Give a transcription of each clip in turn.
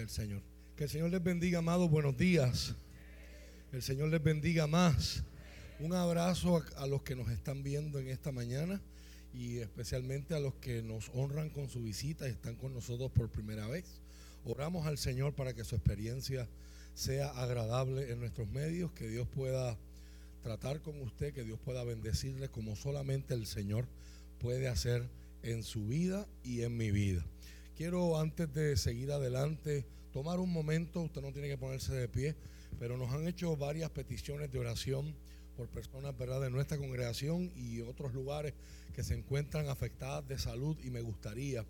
Gloria Señor. Que el Señor les bendiga, amados. Buenos días. El Señor les bendiga más. Un abrazo a, a los que nos están viendo en esta mañana y especialmente a los que nos honran con su visita y están con nosotros por primera vez. Oramos al Señor para que su experiencia sea agradable en nuestros medios, que Dios pueda tratar con usted, que Dios pueda bendecirle como solamente el Señor puede hacer en su vida y en mi vida. Quiero antes de seguir adelante tomar un momento, usted no tiene que ponerse de pie, pero nos han hecho varias peticiones de oración por personas ¿verdad? de nuestra congregación y otros lugares que se encuentran afectadas de salud y me gustaría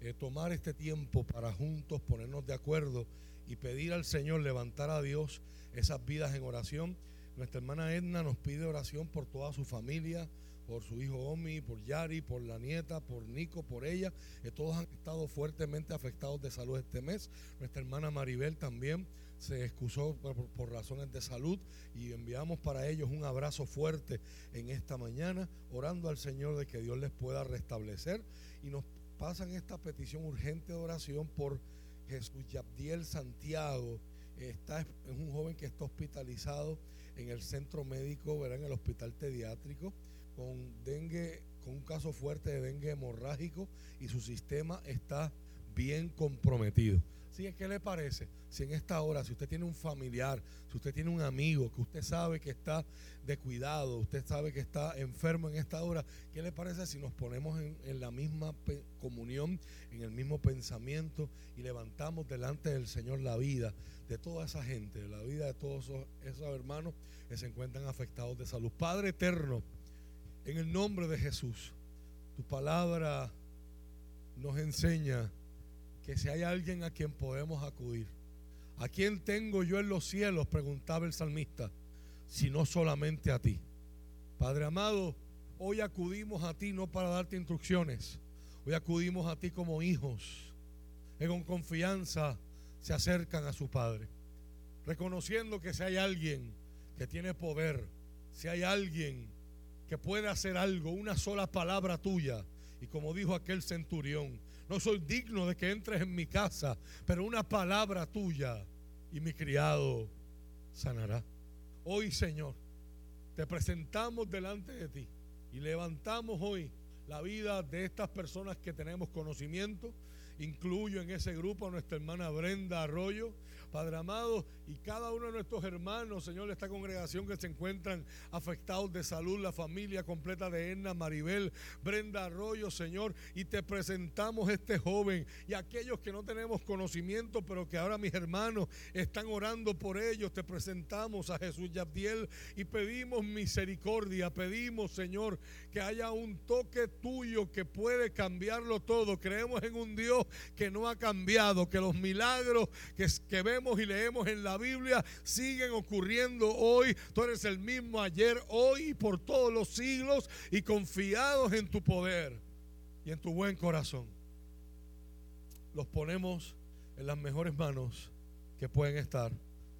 eh, tomar este tiempo para juntos ponernos de acuerdo y pedir al Señor levantar a Dios esas vidas en oración. Nuestra hermana Edna nos pide oración por toda su familia, por su hijo Omi, por Yari, por la nieta, por Nico, por ella. que todos han estado fuertemente afectados de salud este mes. Nuestra hermana Maribel también se excusó por, por, razones de salud y enviamos para ellos un abrazo fuerte en esta mañana, orando al Señor de que Dios les pueda restablecer. Y nos pasan esta petición urgente de oración por Jesús Yabdiel Santiago. Está, es un joven que está hospitalizado en el centro médico, ¿verdad? en el hospital pediátrico con dengue, con un caso fuerte de dengue hemorrágico y su sistema está bien comprometido. Así que, ¿qué le parece? Si en esta hora, si usted tiene un familiar, si usted tiene un amigo que usted sabe que está de cuidado, usted sabe que está enfermo en esta hora, ¿qué le parece si nos ponemos en, la misma comunión, en el mismo pensamiento y levantamos delante del Señor la vida de toda esa gente, la vida de todos esos hermanos que se encuentran afectados de salud? Padre eterno, en el nombre de Jesús, tu palabra nos enseña que si hay alguien a quien podemos acudir, ¿a quién tengo yo en los cielos? Preguntaba el salmista, sino solamente a ti. Padre amado, hoy acudimos a ti no para darte instrucciones, hoy acudimos a ti como hijos, que con confianza se acercan a su Padre, reconociendo que si hay alguien que tiene poder, si hay alguien que puede hacer algo, una sola palabra tuya. Y como dijo aquel centurión, no soy digno de que entres en mi casa, pero una palabra tuya y mi criado sanará. Hoy, Señor, te presentamos delante de ti y levantamos hoy la vida de estas personas que tenemos conocimiento. Incluyo en ese grupo a nuestra hermana Brenda Arroyo, Padre amado, y cada uno de nuestros hermanos, Señor, de esta congregación que se encuentran afectados de salud, la familia completa de Edna, Maribel, Brenda Arroyo, Señor, y te presentamos este joven y aquellos que no tenemos conocimiento, pero que ahora mis hermanos están orando por ellos, te presentamos a Jesús Yabdiel y pedimos misericordia, pedimos, Señor, que haya un toque tuyo que puede cambiarlo todo. Creemos en un Dios que no ha cambiado, que los milagros que, que vemos y leemos en la Biblia siguen ocurriendo hoy. Tú eres el mismo ayer, hoy y por todos los siglos y confiados en tu poder y en tu buen corazón. Los ponemos en las mejores manos que pueden estar,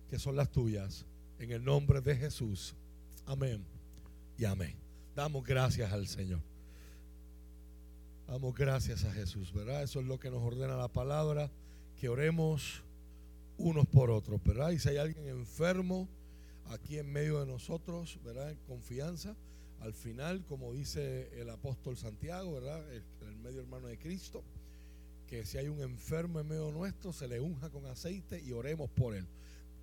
que son las tuyas, en el nombre de Jesús. Amén y amén. Damos gracias al Señor. Damos gracias a Jesús, ¿verdad? Eso es lo que nos ordena la palabra, que oremos unos por otros, ¿verdad? Y si hay alguien enfermo aquí en medio de nosotros, ¿verdad? En confianza, al final, como dice el apóstol Santiago, ¿verdad? El, el, medio hermano de Cristo, que si hay un enfermo en medio nuestro, se le unja con aceite y oremos por él,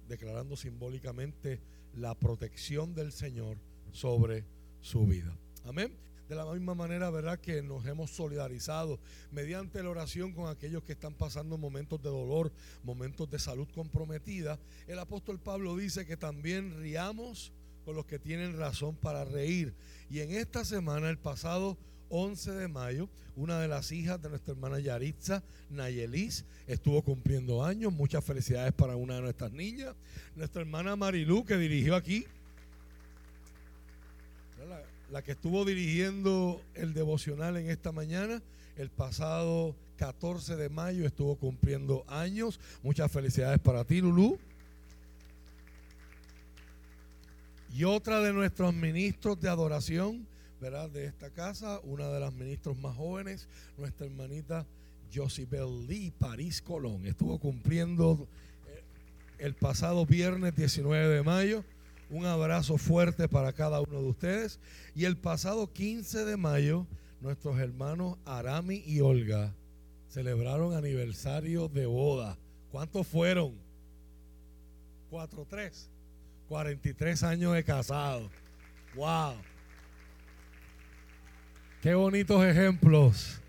declarando simbólicamente la protección del Señor sobre su vida. Amén de la misma manera, ¿verdad? Que nos hemos solidarizado mediante la oración con aquellos que están pasando momentos de dolor, momentos de salud comprometida. El apóstol Pablo dice que también riamos con los que tienen razón para reír. Y en esta semana, el pasado 11 de mayo, una de las hijas de nuestra hermana Yaritza, Nayelis, estuvo cumpliendo años. Muchas felicidades para una de nuestras niñas. Nuestra hermana Marilú, que dirigió aquí la que estuvo dirigiendo el devocional en esta mañana. El pasado 14 de mayo estuvo cumpliendo años. Muchas felicidades para ti, Lulú. Y otra de nuestros ministros de adoración, ¿verdad? De esta casa, una de las ministros más jóvenes, nuestra hermanita Josibel Lee París Colón. Estuvo cumpliendo eh, el pasado viernes 19 de mayo. Un abrazo fuerte para cada uno de ustedes. Y el pasado 15 de mayo, nuestros hermanos Arami y Olga celebraron aniversario de boda. ¿Cuántos fueron? Cuatro, tres. 43 años de casado. ¡Wow! Qué bonitos ejemplos.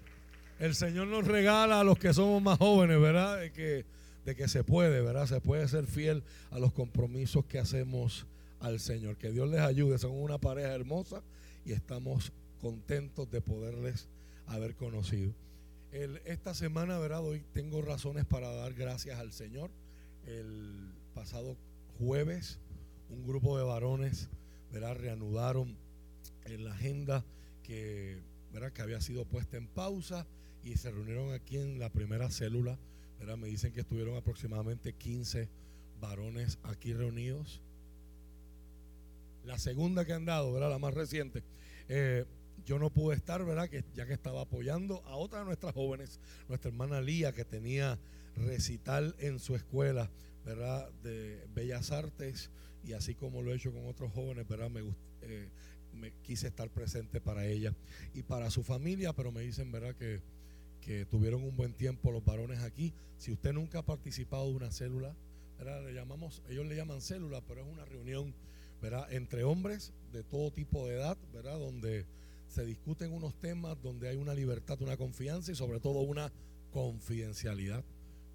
El Señor nos regala a los que somos más jóvenes, ¿verdad? De que, de que se puede, ¿verdad? Se puede ser fiel a los compromisos que hacemos al Señor. Que Dios les ayude. Son una pareja hermosa y estamos contentos de poderles haber conocido. esta semana, ¿verdad? Hoy tengo razones para dar gracias al Señor. El pasado jueves, un grupo de varones, ¿verdad? Reanudaron en la agenda que, ¿verdad? que había sido puesta en pausa y se reunieron aquí en la primera célula. ¿verdad? Me dicen que estuvieron aproximadamente 15 varones aquí reunidos. La segunda que han dado, ¿verdad? la más reciente. Eh, yo no pude estar, ¿verdad? Que, ya que estaba apoyando a otra de nuestras jóvenes, nuestra hermana Lía, que tenía recital en su escuela, ¿verdad? De Bellas Artes, y así como lo he hecho con otros jóvenes, ¿verdad? Me, eh, me quise estar presente para ella y para su familia, pero me dicen, ¿verdad? Que, que tuvieron un buen tiempo los varones aquí. Si usted nunca ha participado de una célula, ¿verdad? Le llamamos, ellos le llaman célula, pero es una reunión, Entre hombres de todo tipo de edad, ¿verdad? Donde se discuten unos temas donde hay una libertad, una confianza y sobre todo una confidencialidad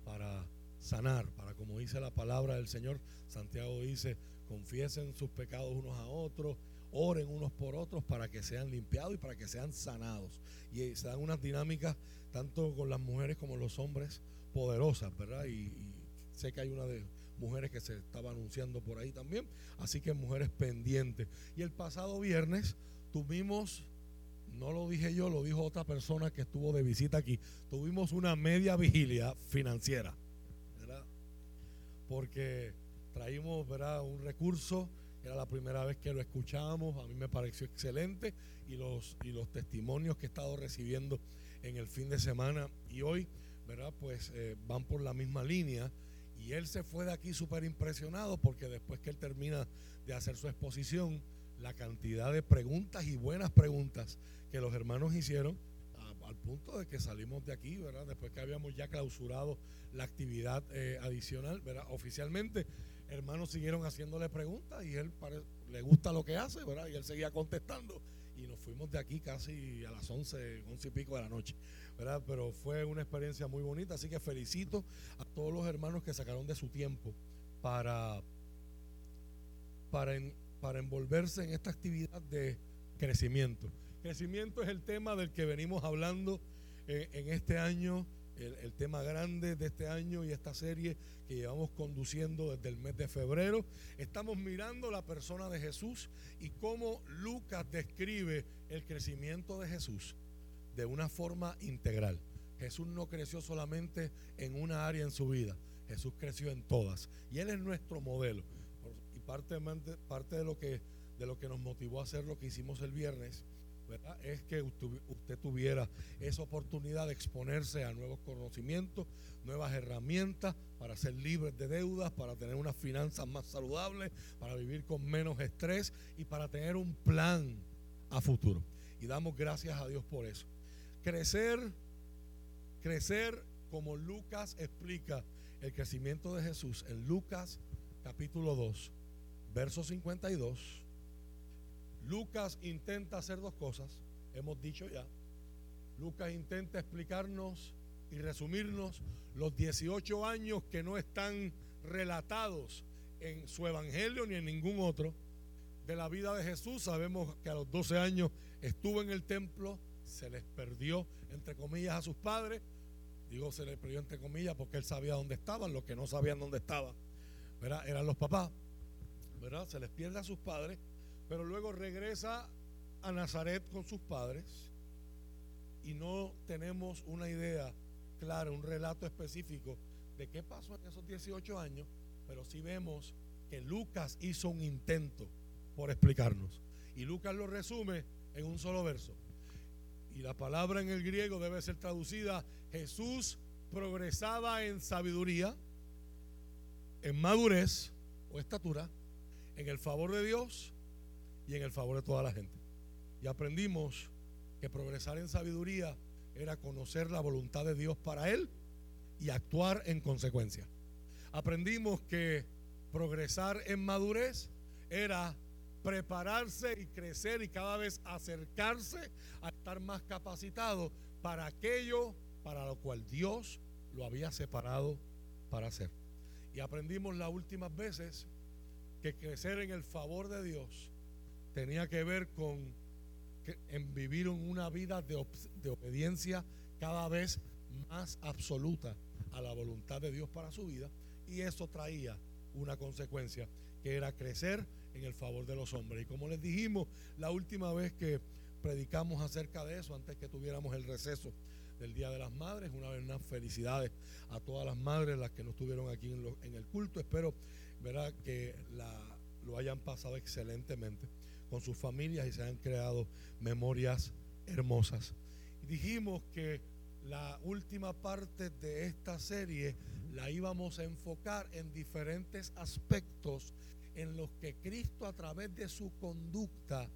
para sanar, para como dice la palabra del Señor, Santiago dice, confiesen sus pecados unos a otros, oren unos por otros para que sean limpiados y para que sean sanados. Y se dan unas dinámicas tanto con las mujeres como los hombres poderosas, ¿verdad? Y, y sé que hay una de mujeres que se estaba anunciando por ahí también, así que mujeres pendientes. Y el pasado viernes tuvimos no lo dije yo, lo dijo otra persona que estuvo de visita aquí. Tuvimos una media vigilia financiera, ¿verdad? Porque traímos, ¿verdad? Un recurso, era la primera vez que lo escuchábamos, a mí me pareció excelente y los, y los testimonios que he estado recibiendo en el fin de semana y hoy, ¿verdad? Pues eh, van por la misma línea. Y él se fue de aquí súper impresionado porque después que él termina de hacer su exposición, la cantidad de preguntas y buenas preguntas que los hermanos hicieron al punto de que salimos de aquí, ¿verdad? Después que habíamos ya clausurado la actividad eh, adicional, ¿verdad? Oficialmente, hermanos siguieron haciéndole preguntas y él le gusta lo que hace, ¿verdad? Y él seguía contestando y nos fuimos de aquí casi a las 11, 11 y pico de la noche, ¿verdad? Pero fue una experiencia muy bonita, así que felicito a todos los hermanos que sacaron de su tiempo para, para, para envolverse en esta actividad de crecimiento. Crecimiento es el tema del que venimos hablando eh, en este año, el, tema grande de este año y esta serie que llevamos conduciendo desde el mes de febrero. Estamos mirando la persona de Jesús y cómo Lucas describe el crecimiento de Jesús de una forma integral. Jesús no creció solamente en una área en su vida, Jesús creció en todas. Y Él es nuestro modelo parte, parte de, lo que, de lo que nos motivó a hacer lo que hicimos el viernes, es que usted tuviera esa oportunidad de exponerse a nuevos conocimientos, nuevas herramientas para ser libres de deudas, para tener unas finanzas más saludables, para vivir con menos estrés y para tener un plan a futuro. Y damos gracias a Dios por eso. Crecer, crecer como Lucas explica el crecimiento de Jesús en Lucas capítulo 2 verso 52, Lucas intenta hacer dos cosas, hemos dicho ya. Lucas intenta explicarnos y resumirnos los 18 años que no están relatados en su evangelio ni en ningún otro de la vida de Jesús. Sabemos que a los 12 años estuvo en el templo, se les perdió, entre comillas, a sus padres. Digo, se les perdió entre comillas porque él sabía dónde estaban, los que no sabían dónde estaban, eran los papás. Se les pierde a sus padres, pero luego regresa a Nazaret con sus padres y no tenemos una idea clara, un relato específico de qué pasó en esos 18 años, pero sí vemos que Lucas hizo un intento por explicarnos. Y Lucas lo resume en un solo verso. Y la palabra en el griego debe ser traducida, Jesús progresaba en sabiduría, en madurez o estatura, en el favor de Dios y en el favor de toda la gente. Y aprendimos que progresar en sabiduría era conocer la voluntad de Dios para él y actuar en consecuencia. Aprendimos que progresar en madurez era prepararse y crecer y cada vez acercarse a estar más capacitado para aquello para lo cual Dios lo había separado para hacer. Y aprendimos las últimas veces que crecer en el favor de Dios tenía que ver con en vivir una vida de, obediencia cada vez más absoluta a la voluntad de Dios para su vida y eso traía una consecuencia que era crecer en el favor de los hombres. Y como les dijimos la última vez que predicamos acerca de eso, antes que tuviéramos el receso del Día de las Madres, una vez más felicidades a todas las madres, las que no estuvieron aquí en, el culto. Espero ¿verdad? que la, lo hayan pasado excelentemente con sus familias y se han creado memorias hermosas. Dijimos que la última parte de esta serie la íbamos a enfocar en diferentes aspectos en los que Cristo a través de su conducta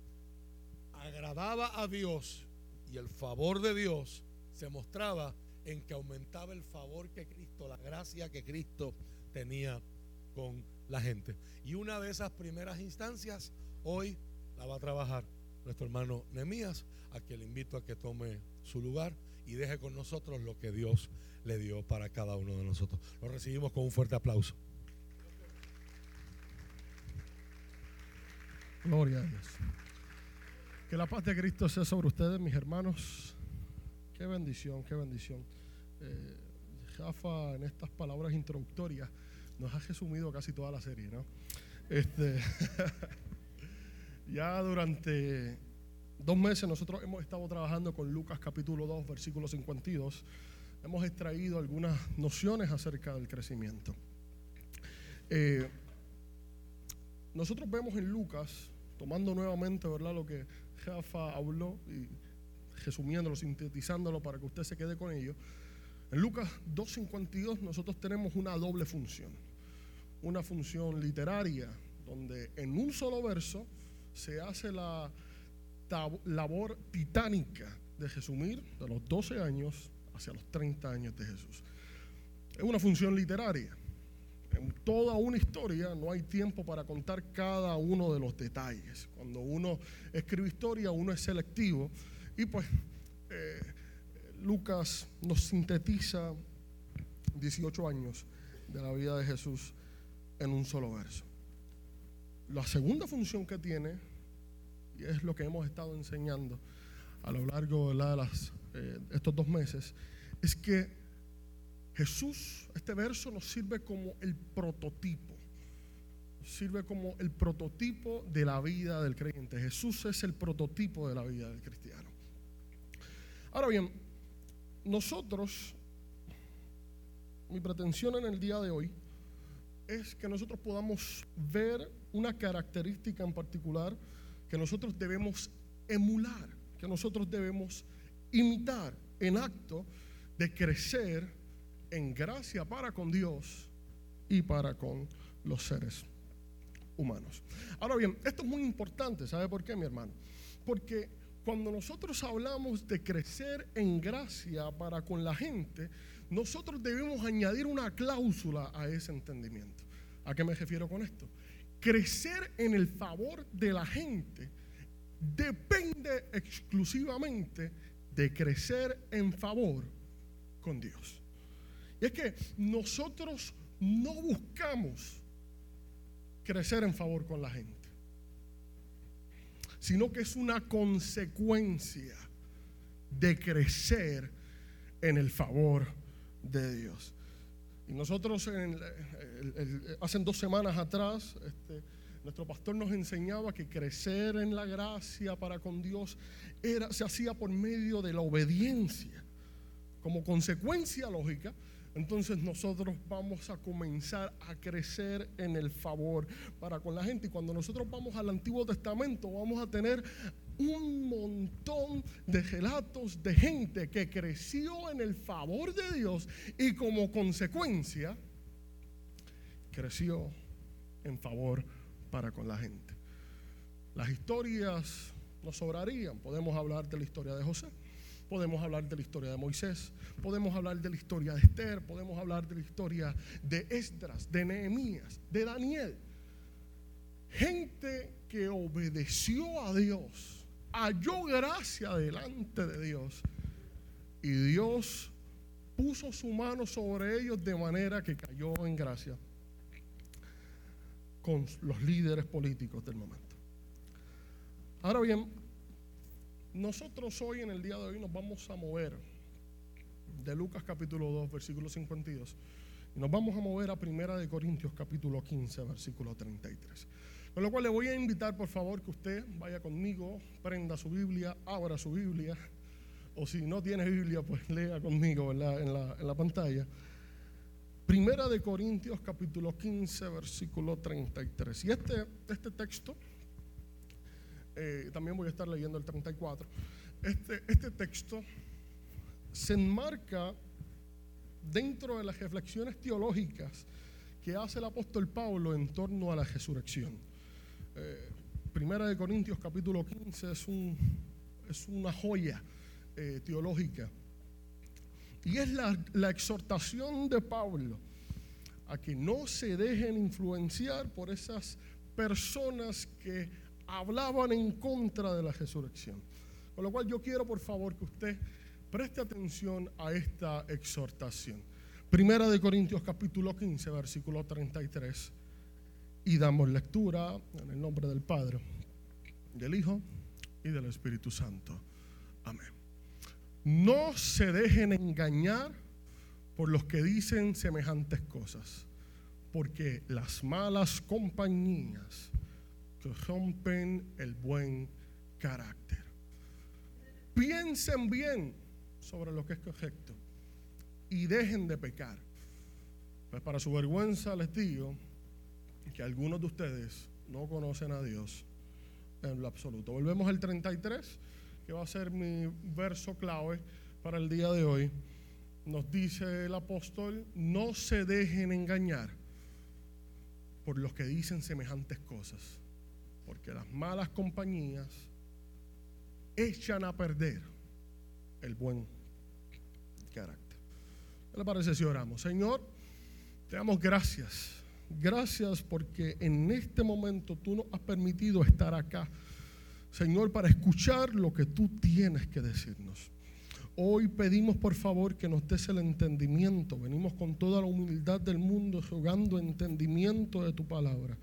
agradaba a Dios y el favor de Dios se mostraba en que aumentaba el favor que Cristo, la gracia que Cristo tenía con la gente. Y una de esas primeras instancias hoy la va a trabajar nuestro hermano Nemías, a quien le invito a que tome su lugar y deje con nosotros lo que Dios le dio para cada uno de nosotros. Lo recibimos con un fuerte aplauso. Gloria a Dios. Que la paz de Cristo sea sobre ustedes, mis hermanos. Qué bendición, qué bendición. Eh, Jafa, en estas palabras introductorias, nos ha resumido casi toda la serie, ¿no? Este, ya durante dos meses nosotros hemos estado trabajando con Lucas capítulo 2, versículo 52 hemos extraído algunas nociones acerca del crecimiento. Eh, nosotros vemos en Lucas, tomando nuevamente ¿verdad? lo que Jafa habló y resumiéndolo, sintetizándolo para que usted se quede con ello, en Lucas 2.52 nosotros tenemos una doble función. Una función literaria, donde en un solo verso se hace la labor titánica de resumir de los 12 años hacia los 30 años de Jesús. Es una función literaria. En toda una historia no hay tiempo para contar cada uno de los detalles. Cuando uno escribe historia, uno es selectivo. Y pues eh, Lucas nos sintetiza 18 años de la vida de Jesús en un solo verso. La segunda función que tiene, y es lo que hemos estado enseñando a lo largo de eh, estos dos meses, es que Jesús, este verso nos sirve como el prototipo, sirve como el prototipo de la vida del creyente. Jesús es el prototipo de la vida del cristiano. Ahora bien, nosotros, mi pretensión en el día de hoy es que nosotros podamos ver una característica en particular que nosotros debemos emular, que nosotros debemos imitar en acto de crecer en gracia para con Dios y para con los seres humanos. Ahora bien, esto es muy importante, ¿sabe por qué, mi hermano? Porque cuando nosotros hablamos de crecer en gracia para con la gente, nosotros debemos añadir una cláusula a ese entendimiento. ¿A qué me refiero con esto? Crecer en el favor de la gente depende exclusivamente de crecer en favor con Dios. Y es que nosotros no buscamos crecer en favor con la gente, sino que es una consecuencia de crecer en el favor de Dios. Y nosotros hace dos semanas atrás, este, nuestro pastor nos enseñaba que crecer en la gracia para con Dios era, se hacía por medio de la obediencia. Como consecuencia lógica, entonces nosotros vamos a comenzar a crecer en el favor para con la gente. Y cuando nosotros vamos al Antiguo Testamento, vamos a tener un montón de relatos de gente que creció en el favor de Dios y como consecuencia creció en favor para con la gente. Las historias nos sobrarían. Podemos hablar de la historia de José, podemos hablar de la historia de Moisés, podemos hablar de la historia de Esther, podemos hablar de la historia de Esdras, de Nehemías, de Daniel. Gente que obedeció a Dios, halló gracia delante de Dios y Dios puso su mano sobre ellos de manera que cayó en gracia con los líderes políticos del momento. Ahora bien, nosotros hoy en el día de hoy nos vamos a mover de Lucas capítulo 2, versículo 52, y nos vamos a mover a Primera de Corintios capítulo 15, versículo 33. Con lo cual le voy a invitar, por favor, que usted vaya conmigo, prenda su Biblia, abra su Biblia, o si no tiene Biblia, pues lea conmigo En, la, en la pantalla. Primera de Corintios capítulo 15, versículo 33. Y este, este texto, eh, también voy a estar leyendo el 34, este, este texto se enmarca dentro de las reflexiones teológicas que hace el apóstol Pablo en torno a la resurrección. Eh, Primera de Corintios capítulo 15 es, un, es una joya eh, teológica y es la, exhortación de Pablo a que no se dejen influenciar por esas personas que hablaban en contra de la resurrección. Con lo cual yo quiero por favor que usted preste atención a esta exhortación. Primera de Corintios capítulo 15, versículo 33. Y damos lectura en el nombre del Padre, del Hijo y del Espíritu Santo. Amén. No se dejen engañar por los que dicen semejantes cosas, porque las malas compañías rompen el buen carácter. Piensen bien sobre lo que es correcto y dejen de pecar. Pues para su vergüenza les digo que algunos de ustedes no conocen a Dios en lo absoluto. Volvemos al 33 que va a ser mi verso clave para el día de hoy, nos dice el apóstol, no se dejen engañar por los que dicen semejantes cosas, porque las malas compañías echan a perder el buen carácter. ¿Qué le parece si oramos? Señor, te damos gracias. Gracias porque en este momento tú nos has permitido estar acá Señor, para escuchar lo que tú tienes que decirnos. Hoy pedimos por favor que nos des el entendimiento. Venimos con toda la humildad del mundo jugando entendimiento de tu palabra.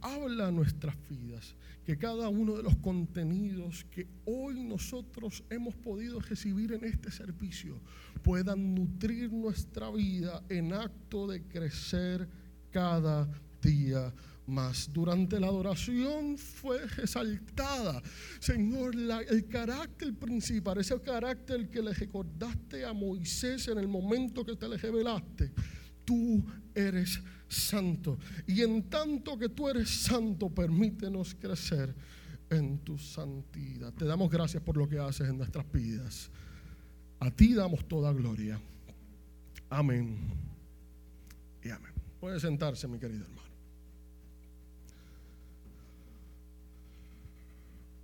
Habla nuestras vidas, que cada uno de los contenidos que hoy nosotros hemos podido recibir en este servicio puedan nutrir nuestra vida en acto de crecer cada día más. Durante la adoración fue resaltada, Señor, el carácter principal, ese carácter que le recordaste a Moisés en el momento que te le revelaste. Tú eres santo. Y en tanto que tú eres santo, permítenos crecer en tu santidad. Te damos gracias por lo que haces en nuestras vidas. A ti damos toda gloria. Amén. Y amén. Puede sentarse, mi querido hermano.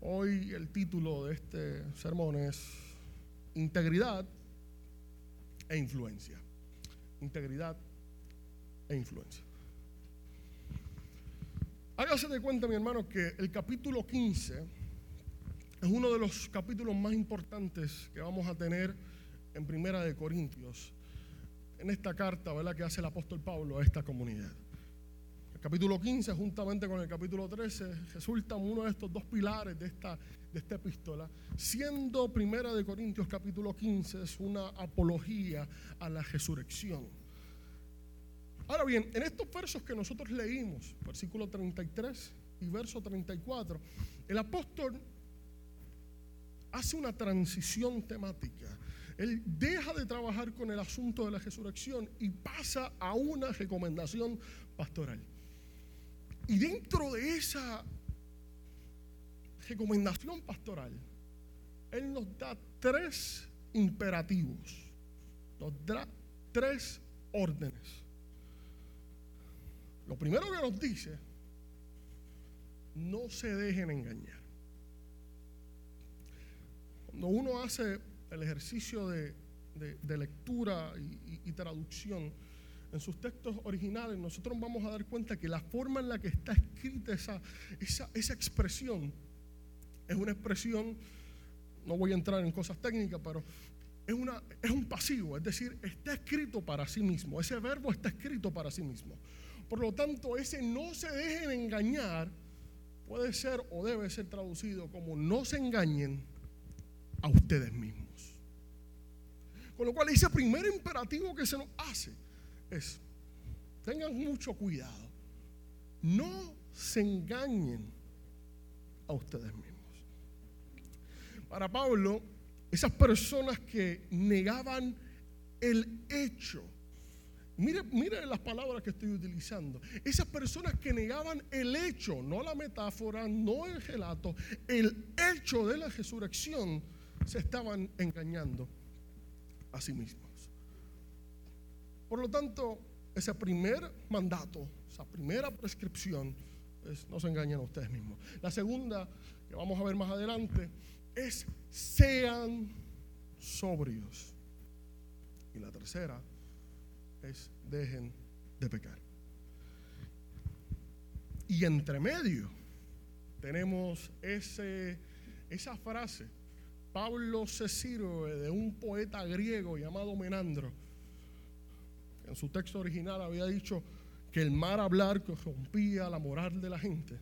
Hoy el título de este sermón es Integridad e Influencia. Integridad e Influencia. Hágase de cuenta, mi hermano, que el capítulo 15 es uno de los capítulos más importantes que vamos a tener en Primera de Corintios, en esta carta ¿verdad? que hace el apóstol Pablo a esta comunidad capítulo 15, juntamente con el capítulo 13, resultan uno de estos dos pilares de esta, de esta epístola, siendo Primera de Corintios capítulo 15 es una apología a la resurrección. Ahora bien, en estos versos que nosotros leímos, versículo 33 y verso 34, el apóstol hace una transición temática Él deja de trabajar con el asunto de la resurrección y pasa a una recomendación pastoral. Y dentro de esa recomendación pastoral, Él nos da tres imperativos, nos da tres órdenes. Lo primero que nos dice, no se dejen engañar. Cuando uno hace el ejercicio de, lectura y, traducción, en sus textos originales, nosotros vamos a dar cuenta que la forma en la que está escrita esa, expresión es una expresión, no voy a entrar en cosas técnicas, pero es, una, es un pasivo, es decir, está escrito para sí mismo, ese verbo está escrito para sí mismo. Por lo tanto, ese no se dejen engañar puede ser o debe ser traducido como no se engañen a ustedes mismos. Con lo cual ese primer imperativo que se nos hace es, tengan mucho cuidado, no se engañen a ustedes mismos. Para Pablo, esas personas que negaban el hecho, mire, mire las palabras que estoy utilizando, esas personas que negaban el hecho, no la metáfora, no el relato, el hecho de la resurrección, se estaban engañando a sí mismos. Por lo tanto, ese primer mandato, esa primera prescripción, es no se engañen a ustedes mismos. La segunda, que vamos a ver más adelante, es sean sobrios. Y la tercera es dejen de pecar. Y entre medio tenemos ese, esa frase Pablo se sirve de un poeta griego llamado Menandro. En su texto original había dicho que el mar hablar rompía la moral de la gente.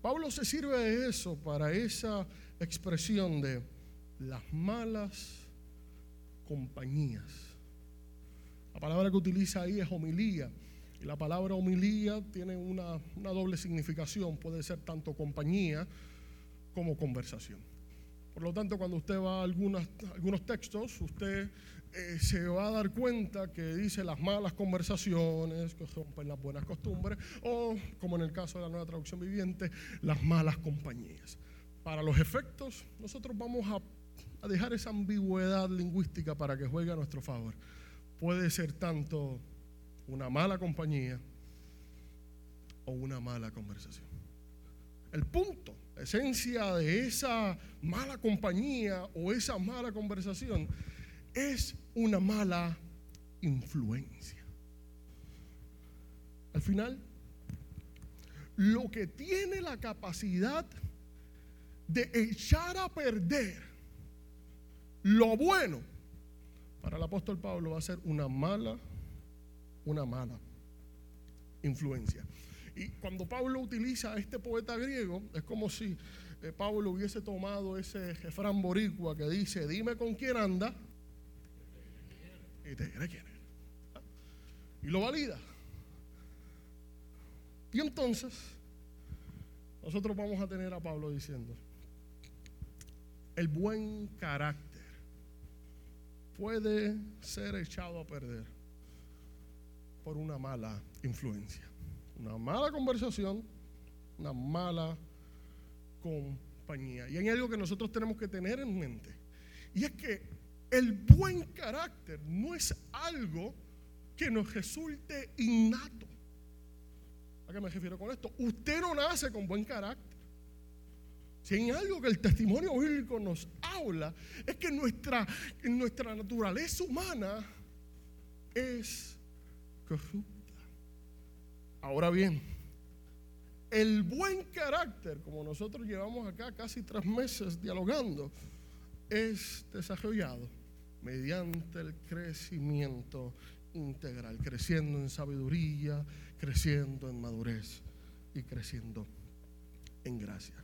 Pablo se sirve de eso para esa expresión de las malas compañías. La palabra que utiliza ahí es homilía. Y la palabra homilía tiene una, una doble significación. Puede ser tanto compañía como conversación. Por lo tanto, cuando usted va a algunos textos, usted eh, se va a dar cuenta que dice las malas conversaciones, que rompen las buenas costumbres, o, como en el caso de la nueva traducción viviente, las malas compañías. Para los efectos, nosotros vamos a, a dejar esa ambigüedad lingüística para que juegue a nuestro favor. Puede ser tanto una mala compañía o una mala conversación. El punto esencia de esa mala compañía o esa mala conversación es una mala influencia. Al final, lo que tiene la capacidad de echar a perder lo bueno para el apóstol Pablo va a ser una mala, una mala influencia. Y cuando Pablo utiliza a este poeta griego, es como si eh, Pablo hubiese tomado ese jefrán boricua que dice, dime con quién anda y te diré quién es. Y lo valida. Y entonces, nosotros vamos a tener a Pablo diciendo, el buen carácter puede ser echado a perder por una mala influencia una mala conversación, una mala compañía. Y hay algo que nosotros tenemos que tener en mente. Y es que el buen carácter no es algo que nos resulte innato. ¿A qué me refiero con esto? Usted no nace con buen carácter. Si hay algo que el testimonio bíblico nos habla, es que nuestra, nuestra naturaleza humana es corrupta. Ahora bien, el buen carácter, como nosotros llevamos acá casi tres meses dialogando, es desarrollado mediante el crecimiento integral, creciendo en sabiduría, creciendo en madurez y creciendo en gracia.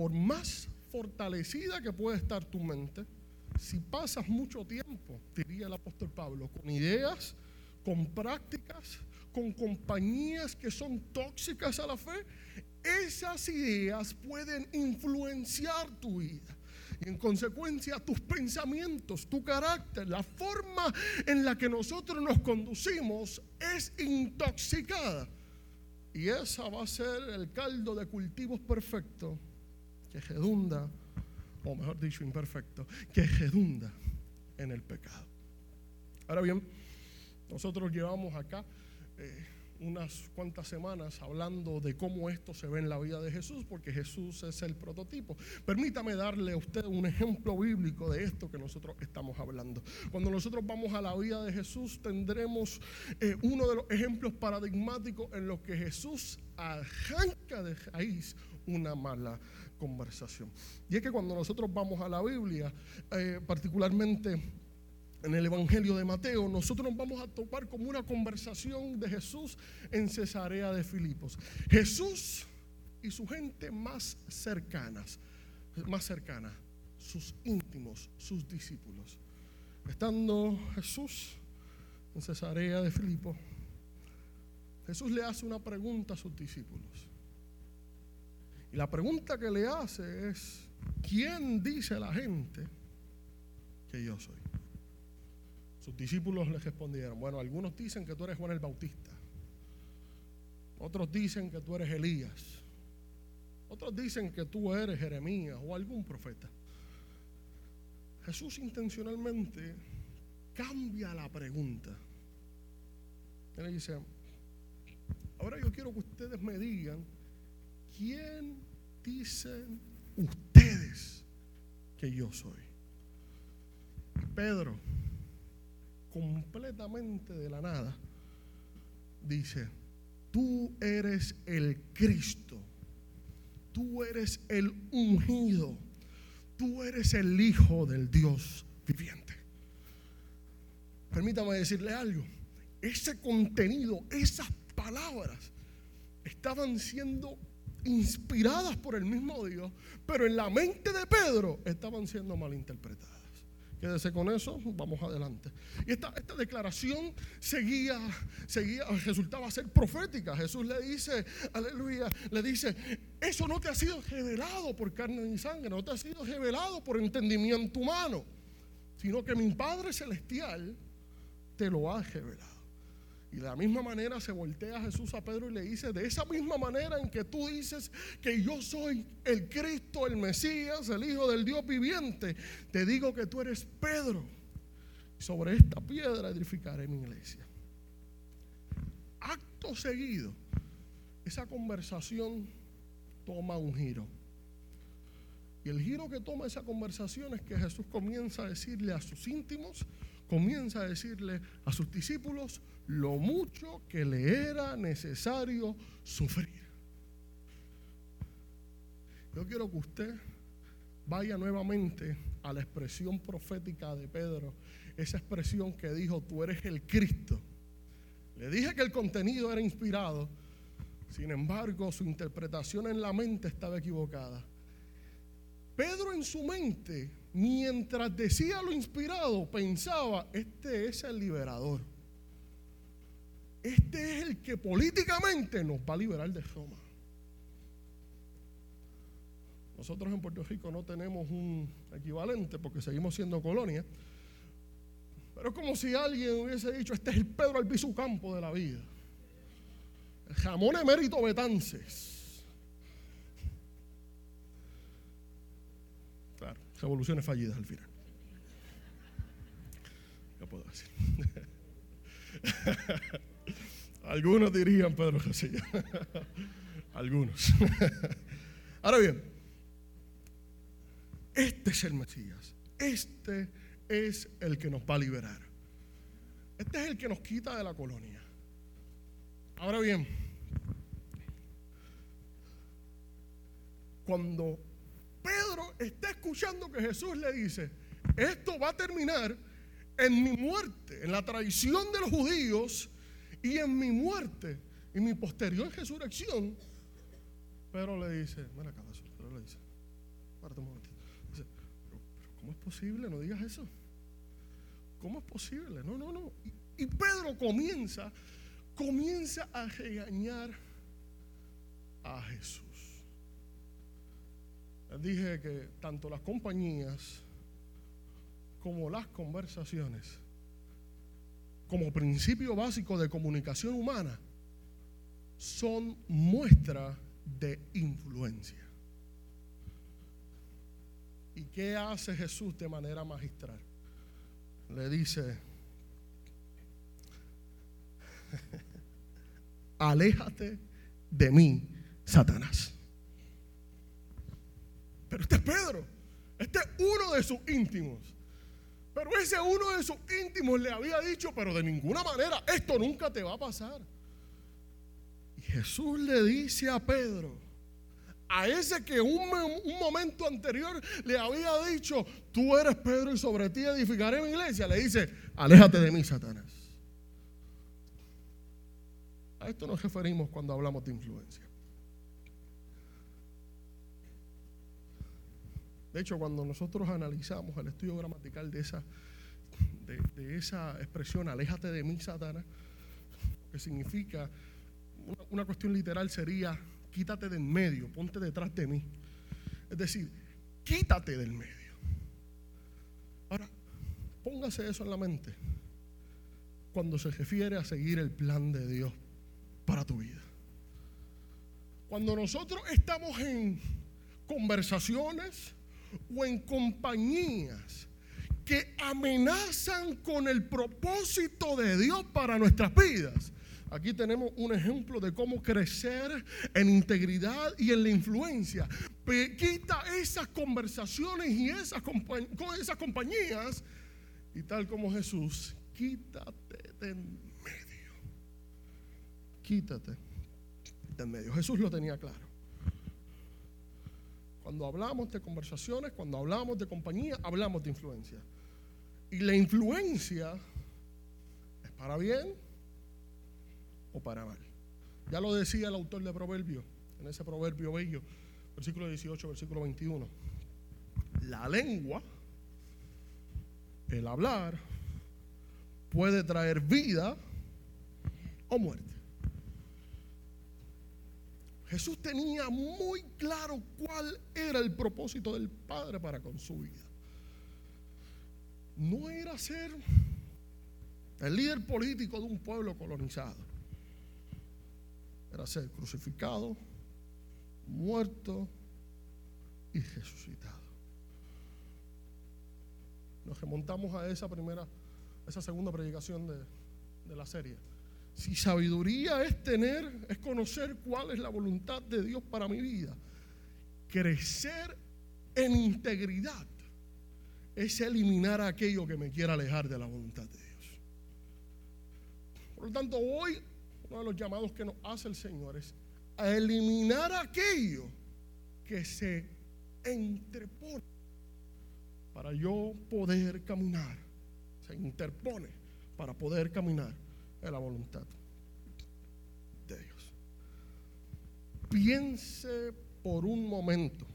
Por más fortalecida que pueda estar tu mente, si pasas mucho tiempo, diría el apóstol Pablo, con ideas, con prácticas, con compañías que son tóxicas a la fe, esas ideas pueden influenciar tu vida. Y en consecuencia tus pensamientos, tu carácter, la forma en la que nosotros nos conducimos es intoxicada. Y esa va a ser el caldo de cultivos perfecto que redunda, o mejor dicho, imperfecto, que redunda en el pecado. Ahora bien, nosotros llevamos acá eh, unas cuantas semanas hablando de cómo esto se ve en la vida de Jesús, porque Jesús es el prototipo. Permítame darle a usted un ejemplo bíblico de esto que nosotros estamos hablando. Cuando nosotros vamos a la vida de Jesús, tendremos eh, uno de los ejemplos paradigmáticos en los que Jesús arranca de raíz una mala conversación. Y es que cuando nosotros vamos a la Biblia, eh, particularmente en el Evangelio de Mateo, nosotros nos vamos a topar como una conversación de Jesús en Cesarea de Filipos. Jesús y su gente más cercanas, más cercana, sus íntimos, sus discípulos. Estando Jesús en Cesarea de Filipos, Jesús le hace una pregunta a sus discípulos. Y la pregunta que le hace es, ¿quién dice la gente que yo soy? Sus discípulos le respondieron, bueno, algunos dicen que tú eres Juan el Bautista, otros dicen que tú eres Elías, otros dicen que tú eres Jeremías o algún profeta. Jesús intencionalmente cambia la pregunta. Él dice, ahora yo quiero que ustedes me digan, ¿quién dicen ustedes que yo soy? Pedro completamente de la nada, dice, tú eres el Cristo, tú eres el ungido, tú eres el Hijo del Dios viviente. Permítame decirle algo, ese contenido, esas palabras, estaban siendo inspiradas por el mismo Dios, pero en la mente de Pedro estaban siendo malinterpretadas. Quédese con eso, vamos adelante. Y esta, esta declaración seguía, seguía, resultaba ser profética. Jesús le dice, aleluya, le dice, eso no te ha sido revelado por carne ni sangre, no te ha sido revelado por entendimiento humano, sino que mi Padre Celestial te lo ha revelado. Y de la misma manera se voltea Jesús a Pedro y le dice, de esa misma manera en que tú dices que yo soy el Cristo, el Mesías, el Hijo del Dios viviente, te digo que tú eres Pedro. Sobre esta piedra edificaré mi iglesia. Acto seguido, esa conversación toma un giro. Y el giro que toma esa conversación es que Jesús comienza a decirle a sus íntimos, comienza a decirle a sus discípulos lo mucho que le era necesario sufrir. Yo quiero que usted vaya nuevamente a la expresión profética de Pedro, esa expresión que dijo, tú eres el Cristo. Le dije que el contenido era inspirado, sin embargo su interpretación en la mente estaba equivocada. Pedro en su mente mientras decía lo inspirado, pensaba, este es el liberador. Este es el que políticamente nos va a liberar de Roma. Nosotros en Puerto Rico no tenemos un equivalente porque seguimos siendo colonia. Pero es como si alguien hubiese dicho, este es el Pedro Albizu Campo de la vida. El jamón emérito Betances. Revoluciones fallidas al final. ¿Qué puedo decir? Algunos dirían Pedro Jesús. Algunos. Ahora bien, este es el Mesías. Este es el que nos va a liberar. Este es el que nos quita de la colonia. Ahora bien, cuando Pedro está escuchando que Jesús le dice, esto va a terminar en mi muerte, en la traición de los judíos y en mi muerte y mi posterior resurrección. Pero le dice, mira acá, pero le dice, párate un momentito. Dice, pero, ¿cómo es posible? No digas eso. ¿Cómo es posible? No, no, no. Y, y Pedro comienza, comienza a regañar a Jesús. Dije que tanto las compañías como las conversaciones, como principio básico de comunicación humana, son muestra de influencia. ¿Y qué hace Jesús de manera magistral? Le dice, aléjate de mí, Satanás. Pero este es Pedro, este es uno de sus íntimos. Pero ese uno de sus íntimos le había dicho, pero de ninguna manera, esto nunca te va a pasar. Y Jesús le dice a Pedro, a ese que un, un, momento anterior le había dicho, tú eres Pedro y sobre ti edificaré mi iglesia, le dice, aléjate de mí, Satanás. A esto nos referimos cuando hablamos de influencia. De hecho, cuando nosotros analizamos el estudio gramatical de esa, de, esa expresión, aléjate de mí, Satanás, que significa, una, una cuestión literal sería, quítate del medio, ponte detrás de mí. Es decir, quítate del medio. Ahora, póngase eso en la mente cuando se refiere a seguir el plan de Dios para tu vida. Cuando nosotros estamos en conversaciones o en compañías que amenazan con el propósito de Dios para nuestras vidas, Aquí tenemos un ejemplo de cómo crecer en integridad y en la influencia. Quita esas conversaciones y esas, compañías y tal como Jesús, quítate de en medio. Quítate de en medio. Jesús lo tenía claro. Cuando hablamos de conversaciones, cuando hablamos de compañía, hablamos de influencia. Y la influencia es para bien o para mal. Ya lo decía el autor de Proverbios, en ese proverbio bello, versículo 18, versículo 21. La lengua, el hablar, puede traer vida o muerte. Jesús tenía muy claro cuál era el propósito del Padre para con su vida. No era ser el líder político de un pueblo colonizado era ser crucificado, muerto y resucitado. Nos remontamos a esa primera, esa segunda predicación de, la serie. Si sabiduría es tener, es conocer cuál es la voluntad de Dios para mi vida, crecer en integridad es eliminar aquello que me quiera alejar de la voluntad de Dios. Por lo tanto, hoy uno de los llamados que nos hace el Señor es a eliminar aquello que se entrepone para yo poder caminar. Se interpone para poder caminar en la voluntad de Dios. Piense por un momento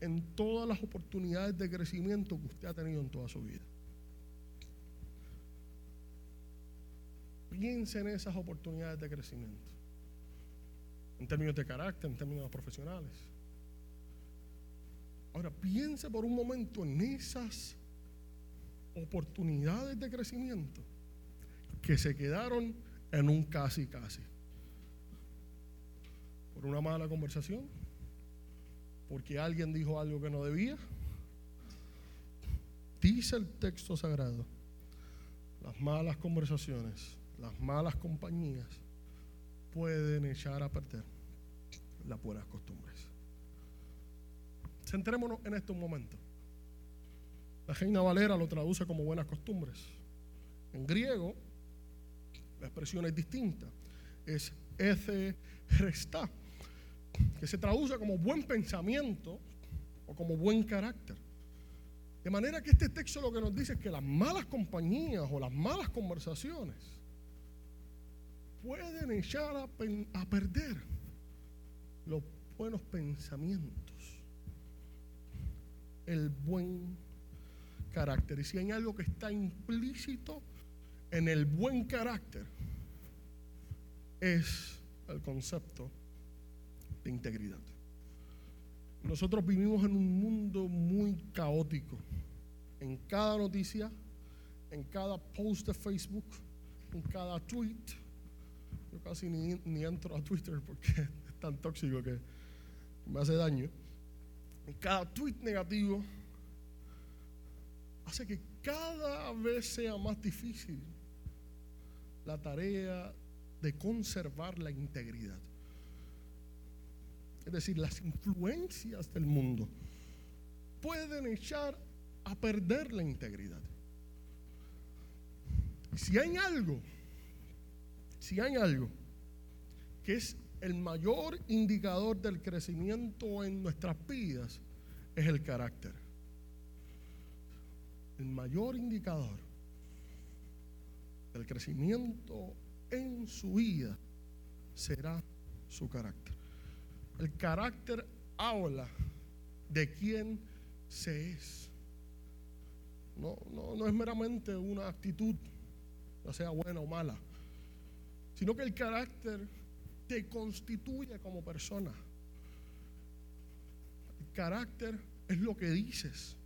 en todas las oportunidades de crecimiento que usted ha tenido en toda su vida. Piense en esas oportunidades de crecimiento. En términos de carácter, en términos profesionales. Ahora, piense por un momento en esas oportunidades de crecimiento que se quedaron en un casi casi. Por una mala conversación, porque alguien dijo algo que no debía. Dice el texto sagrado, las malas conversaciones las malas compañías pueden echar a perder las buenas costumbres. Centrémonos en esto un momento. La Reina Valera lo traduce como buenas costumbres. En griego, la expresión es distinta. Es ece resta, que se traduce como buen pensamiento o como buen carácter. De manera que este texto lo que nos dice es que las malas compañías o las malas conversaciones pueden echar a, perder los buenos pensamientos, el buen carácter. Y si hay algo que está implícito en el buen carácter, es el concepto de integridad. Nosotros vivimos en un mundo muy caótico. En cada noticia, en cada post de Facebook, en cada tweet. Yo casi ni, ni entro a Twitter porque es tan tóxico que me hace daño. En cada tweet negativo hace que cada vez sea más difícil la tarea de conservar la integridad. Es decir, las influencias del mundo pueden echar a perder la integridad. Si hay algo, si hay algo que es el mayor indicador del crecimiento en nuestras vidas, es el carácter. El mayor indicador del crecimiento en su vida será su carácter. El carácter habla de quién se es. No, no, es meramente una actitud, ya sea buena o mala, sino que el carácter te constituye como persona. El carácter es lo que dices,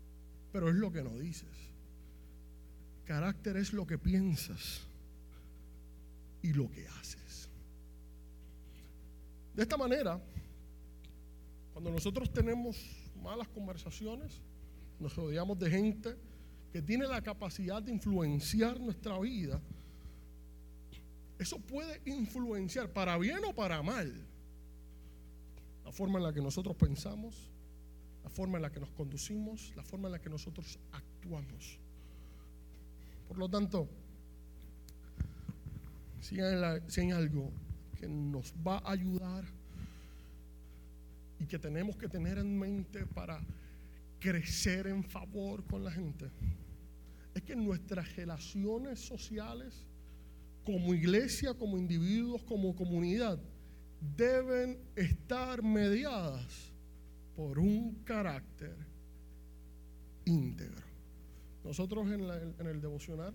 pero es lo que no dices. Carácter es lo que piensas y lo que haces. De esta manera, cuando nosotros tenemos malas conversaciones, nos rodeamos de gente que tiene la capacidad de influenciar nuestra vida, eso puede influenciar para bien o para mal la forma en la que nosotros pensamos, la forma en la que nos conducimos, la forma en la que nosotros actuamos. Por lo tanto, si hay, algo que nos va a ayudar y que tenemos que tener en mente para crecer en favor con la gente, es que nuestras relaciones sociales, como iglesia, como individuos, como comunidad, deben estar mediadas por un carácter íntegro. Nosotros en, el devocional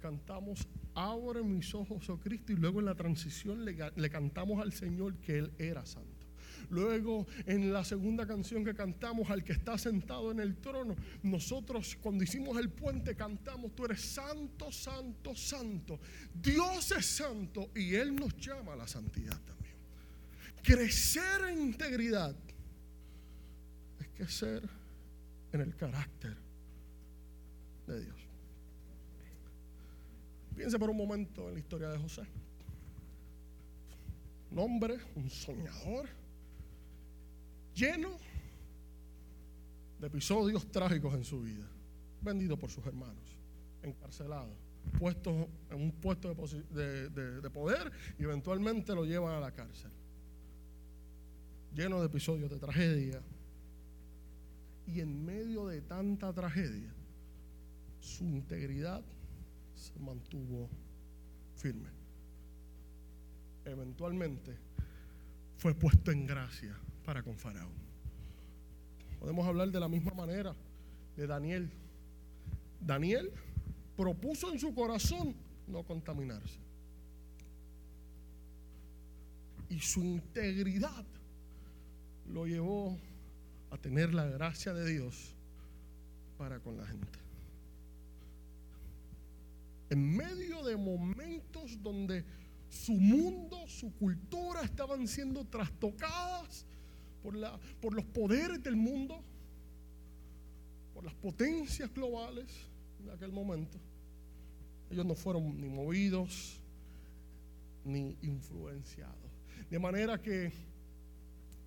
cantamos Abre mis ojos, oh Cristo, y luego en la transición le, le cantamos al Señor que Él era santo. Luego en la segunda canción que cantamos al que está sentado en el trono, nosotros cuando hicimos el puente cantamos, tú eres santo, santo, santo. Dios es santo y Él nos llama a la santidad también. Crecer en integridad es crecer en el carácter de Dios. Piense por un momento en la historia de José. Un hombre, un soñador, lleno de episodios trágicos en su vida. Vendido por sus hermanos, encarcelado, puesto en un puesto de, de poder y eventualmente lo llevan a la cárcel. Lleno de episodios de tragedia. Y en medio de tanta tragedia, su integridad se mantuvo firme. Eventualmente fue puesto en gracia para con Faraón. Podemos hablar de la misma manera de Daniel. Daniel propuso en su corazón no contaminarse. Y su integridad lo llevó a tener la gracia de Dios para con la gente en medio de momentos donde su mundo, su cultura estaban siendo trastocadas por, la, por los poderes del mundo, por las potencias globales en aquel momento. Ellos no fueron ni movidos ni influenciados. De manera que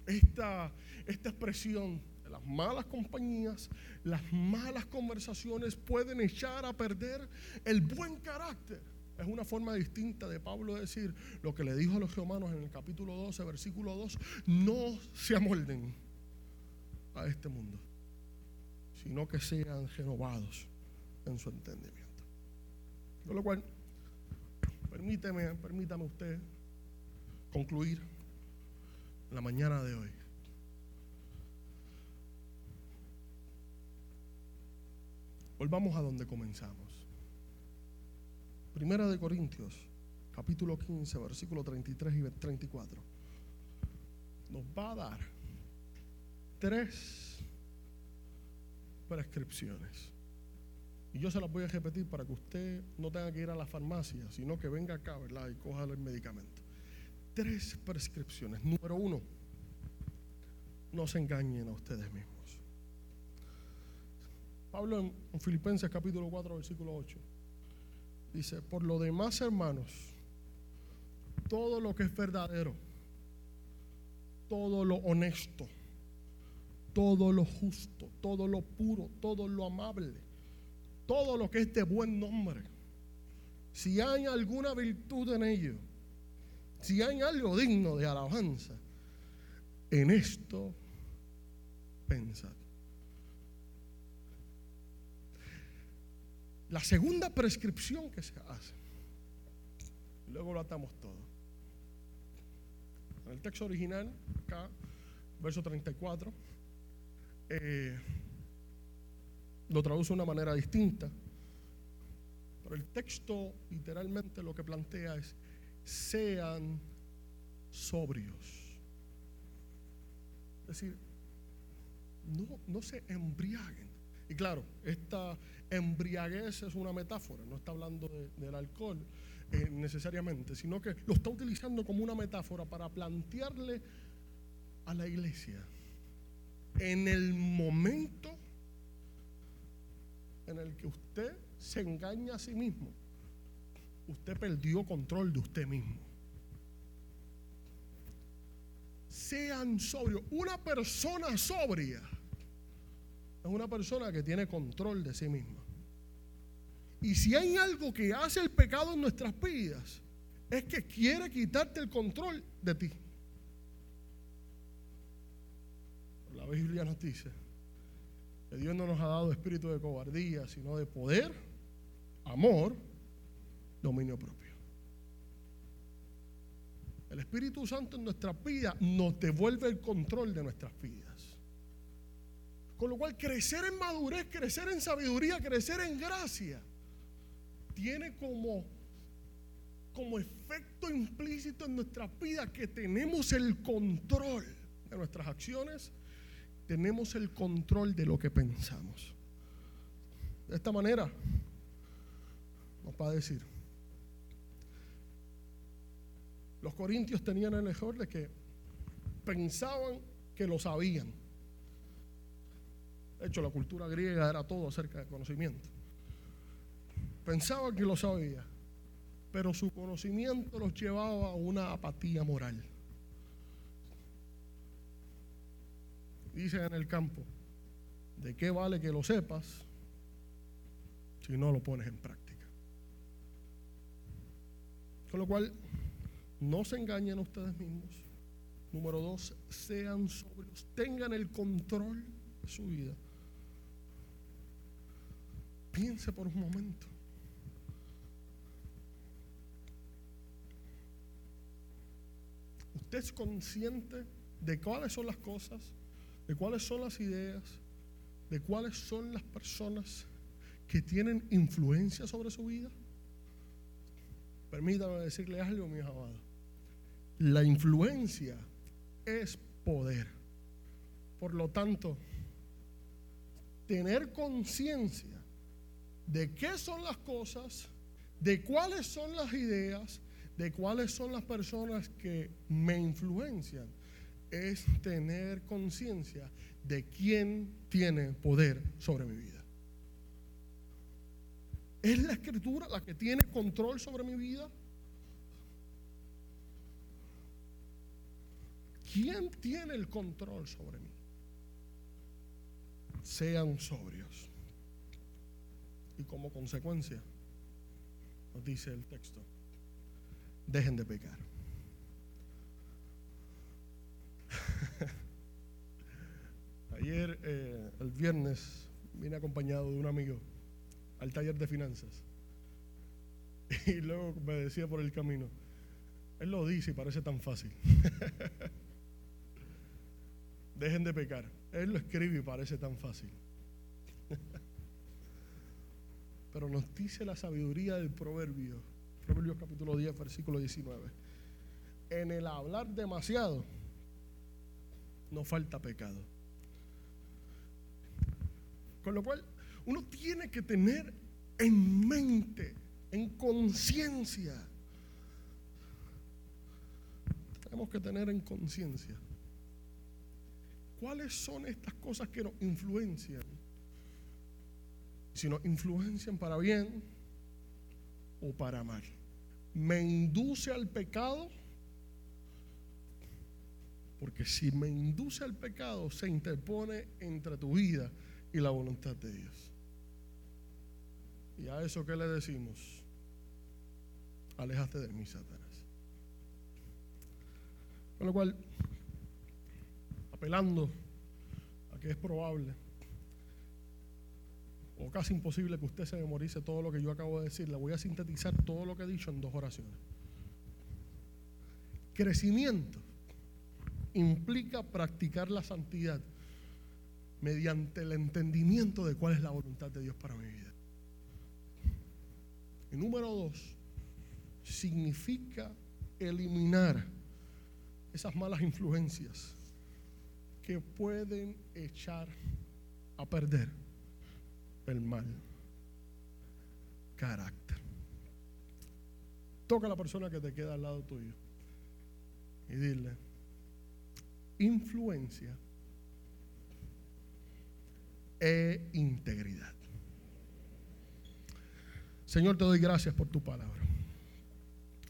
esta, esta expresión las malas compañías, las malas conversaciones pueden echar a perder el buen carácter. Es una forma distinta de Pablo decir lo que le dijo a los romanos en el capítulo 12, versículo 2, no se amolden a este mundo, sino que sean renovados en su entendimiento. Con lo cual, permíteme, permítame usted concluir la mañana de hoy Volvamos a donde comenzamos. Primera de Corintios, capítulo 15, versículo 33 y 34. Nos va a dar tres prescripciones. Y yo se las voy a repetir para que usted no tenga que ir a la farmacia, sino que venga acá, ¿verdad? Y coja el medicamento. Tres prescripciones. Número uno, no se engañen a ustedes mismos. Pablo en, en Filipenses capítulo 4, versículo 8, dice, por lo demás, hermanos, todo lo que es verdadero, todo lo honesto, todo lo justo, todo lo puro, todo lo amable, todo lo que es de buen nombre. Si hay alguna virtud en ello, si hay algo digno de alabanza, en esto pensad. La segunda prescripción que se hace, luego lo atamos todo. En el texto original, acá, verso 34, eh, lo traduce de una manera distinta, pero el texto literalmente lo que plantea es, sean sobrios. Es decir, no, no se embriaguen. Y claro, esta embriaguez es una metáfora, no está hablando de- del alcohol eh, necesariamente, sino que lo está utilizando como una metáfora para plantearle a la iglesia en el momento en el que usted se engaña a sí mismo, usted perdió control de usted mismo. Sean sobrios. Una persona sobria es una persona que tiene control de sí misma. Y si hay algo que hace el pecado en nuestras vidas, es que quiere quitarte el control de ti. La Biblia nos dice que Dios no nos ha dado espíritu de cobardía, sino de poder, amor, dominio propio. El Espíritu Santo en nuestras vidas nos devuelve el control de nuestras vidas. Con lo cual, crecer en madurez, crecer en sabiduría, crecer en gracia, tiene como, como efecto implícito en nuestras vidas que tenemos el control de nuestras acciones, tenemos el control de lo que pensamos. De esta manera, nos va a decir, los corintios tenían el error de que pensaban que lo sabían. De hecho, la cultura griega era todo acerca de conocimiento. Pensaban que lo sabía, pero su conocimiento los llevaba a una apatía moral. Dicen en el campo, ¿de qué vale que lo sepas si no lo pones en práctica? Con lo cual, no se engañen ustedes mismos. Número dos, sean sobrios, tengan el control de su vida. Piense por un momento. ¿Usted es consciente de cuáles son las cosas, de cuáles son las ideas, de cuáles son las personas que tienen influencia sobre su vida? Permítame decirle algo, mis amados. La influencia es poder. Por lo tanto, tener conciencia de qué son las cosas, de cuáles son las ideas, de cuáles son las personas que me influencian, es tener conciencia de quién tiene poder sobre mi vida. ¿Es la escritura la que tiene control sobre mi vida? ¿Quién tiene el control sobre mí? Sean sobrios. Y como consecuencia, nos dice el texto, dejen de pecar. Ayer, eh, el viernes, vine acompañado de un amigo al taller de finanzas. Y luego me decía por el camino, él lo dice y parece tan fácil. Dejen de pecar. Él lo escribe y parece tan fácil. Pero nos dice la sabiduría del proverbio, Proverbios capítulo 10, versículo 19. En el hablar demasiado, no falta pecado. Con lo cual, uno tiene que tener en mente, en conciencia, tenemos que tener en conciencia cuáles son estas cosas que nos influencian. Si nos influencian para bien o para mal. Me induce al pecado porque si me induce al pecado, se interpone entre tu vida y la voluntad de Dios. ¿Y a eso qué le decimos? Aléjate de mí, Satanás. Con lo cual, apelando a que es probable o casi imposible que usted se memorice todo lo que yo acabo de decir, le voy a sintetizar todo lo que he dicho en dos oraciones. Crecimiento implica practicar la santidad mediante el entendimiento de cuál es la voluntad de Dios para mi vida. Y número dos, significa eliminar esas malas influencias que pueden echar a perder el mal carácter. Toca a la persona que te queda al lado tuyo y dile, influencia e integridad. Señor, te doy gracias por tu palabra.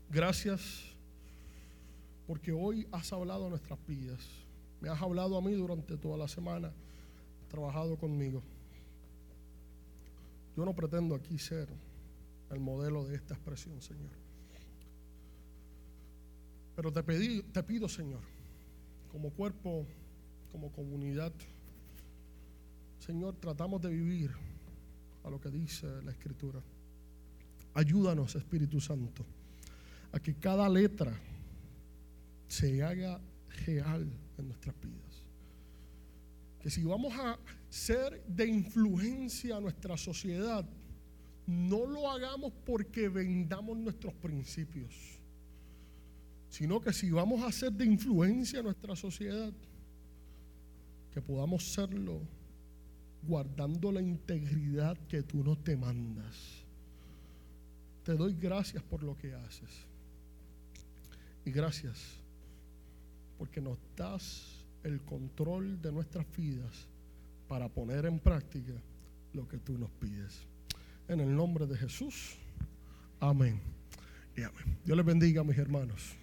Gracias porque hoy has hablado a nuestras vidas. Me has hablado a mí durante toda la semana, trabajado conmigo. Yo no pretendo aquí ser el modelo de esta expresión, Señor. Pero te, pedí, te pido, Señor, como cuerpo, como comunidad, Señor, tratamos de vivir a lo que dice la Escritura. Ayúdanos, Espíritu Santo, a que cada letra se haga real en nuestras vidas. Que si vamos a ser de influencia a nuestra sociedad, no lo hagamos porque vendamos nuestros principios, sino que si vamos a ser de influencia a nuestra sociedad, que podamos serlo guardando la integridad que tú nos demandas. Te doy gracias por lo que haces. Y gracias porque nos das el control de nuestras vidas para poner en práctica lo que tú nos pides. En el nombre de Jesús, amén y amén. Dios les bendiga, mis hermanos.